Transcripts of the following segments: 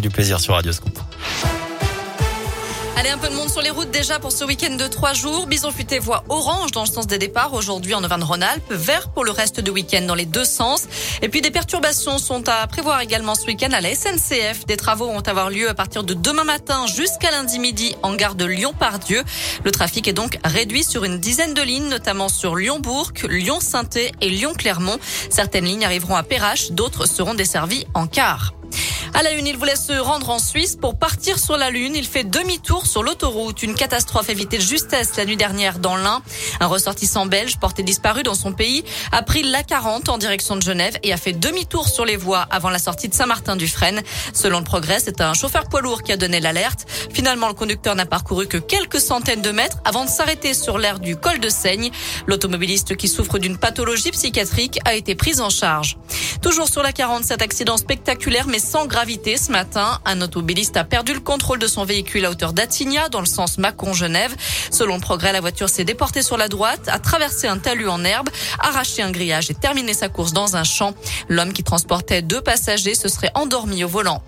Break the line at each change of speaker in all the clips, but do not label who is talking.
du plaisir sur Radio Scoop.
Allez, un peu de monde sur les routes déjà pour ce week-end de trois jours. Bison futé voie orange dans le sens des départs aujourd'hui en Auvergne-Rhône-Alpes, vert pour le reste du week-end dans les deux sens. Et puis des perturbations sont à prévoir également ce week-end à la SNCF. Des travaux vont avoir lieu à partir de demain matin jusqu'à lundi midi en gare de Lyon-Pardieu. Le trafic est donc réduit sur une dizaine de lignes, notamment sur Lyon-Bourg, Lyon-Sainté et Lyon-Clermont. Certaines lignes arriveront à Perrache, d'autres seront desservies en car. À la une, il voulait se rendre en Suisse pour partir sur la Lune. Il fait demi-tour sur l'autoroute. Une catastrophe évitée de justesse la nuit dernière dans l'Ain. Un ressortissant belge porté disparu dans son pays a pris la 40 en direction de Genève et a fait demi-tour sur les voies avant la sortie de Saint-Martin-du-Frêne. Selon le progrès, c'est un chauffeur poids lourd qui a donné l'alerte. Finalement, le conducteur n'a parcouru que quelques centaines de mètres avant de s'arrêter sur l'aire du col de Seigne. L'automobiliste qui souffre d'une pathologie psychiatrique a été pris en charge. Toujours sur la 40, cet accident spectaculaire mais sans ce matin. Un automobiliste a perdu le contrôle de son véhicule à hauteur d'Attigna dans le sens Mâcon-Genève. Selon le progrès, la voiture s'est déportée sur la droite, a traversé un talus en herbe, arraché un grillage et terminé sa course dans un champ. L'homme qui transportait deux passagers se serait endormi au volant.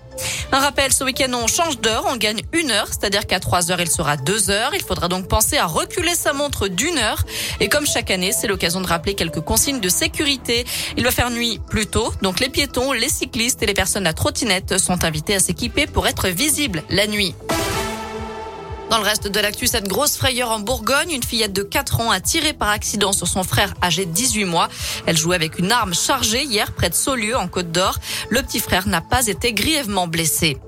Un rappel, ce week-end, on change d'heure, on gagne une heure, c'est-à-dire qu'à 3 heures, il sera 2 heures. Il faudra donc penser à reculer sa montre d'une heure. Et comme chaque année, c'est l'occasion de rappeler quelques consignes de sécurité. Il va faire nuit plus tôt, donc les piétons, les cyclistes et les personnes à trottinette sont invités à s'équiper pour être visibles la nuit. Dans le reste de l'actu, cette grosse frayeur en Bourgogne, une fillette de 4 ans a tiré par accident sur son frère âgé de 18 mois. Elle jouait avec une arme chargée hier près de Saulieu en Côte d'Or. Le petit frère n'a pas été grièvement blessé.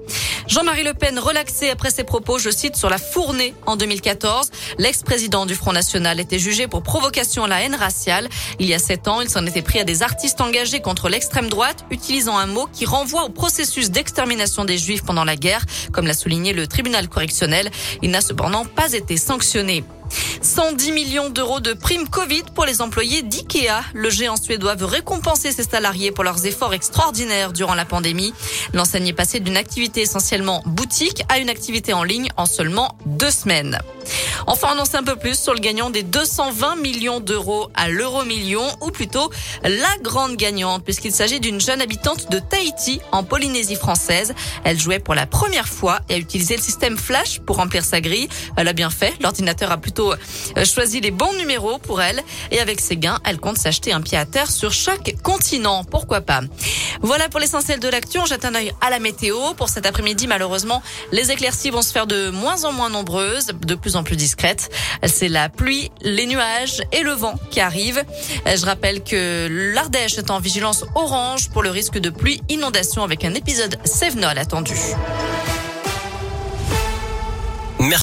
Jean-Marie Le Pen relaxé après ses propos, je cite, sur la fournée en 2014. L'ex-président du Front National était jugé pour provocation à la haine raciale. Il y a sept ans, il s'en était pris à des artistes engagés contre l'extrême droite, utilisant un mot qui renvoie au processus d'extermination des Juifs pendant la guerre, comme l'a souligné le tribunal correctionnel. Il n'a cependant pas été sanctionné. 110 millions d'euros de primes Covid pour les employés d'IKEA. Le géant suédois veut récompenser ses salariés pour leurs efforts extraordinaires durant la pandémie. L'enseigne est passée d'une activité essentiellement boutique à une activité en ligne en seulement deux semaines. Enfin, on en sait un peu plus sur le gagnant des 220 millions d'euros à l'euro million, ou plutôt la grande gagnante, puisqu'il s'agit d'une jeune habitante de Tahiti, en Polynésie française. Elle jouait pour la première fois et a utilisé le système Flash pour remplir sa grille. Elle a bien fait. L'ordinateur a plutôt euh, choisi les bons numéros pour elle. Et avec ses gains, elle compte s'acheter un pied à terre sur chaque continent. Pourquoi pas? Voilà pour l'essentiel de l'actu. On jette un œil à la météo. Pour cet après-midi, malheureusement, les éclaircies vont se faire de moins en moins nombreuses, de plus en plus discrètes. C'est la pluie, les nuages et le vent qui arrivent. Je rappelle que l'Ardèche est en vigilance orange pour le risque de pluie inondation avec un épisode Sévenol attendu.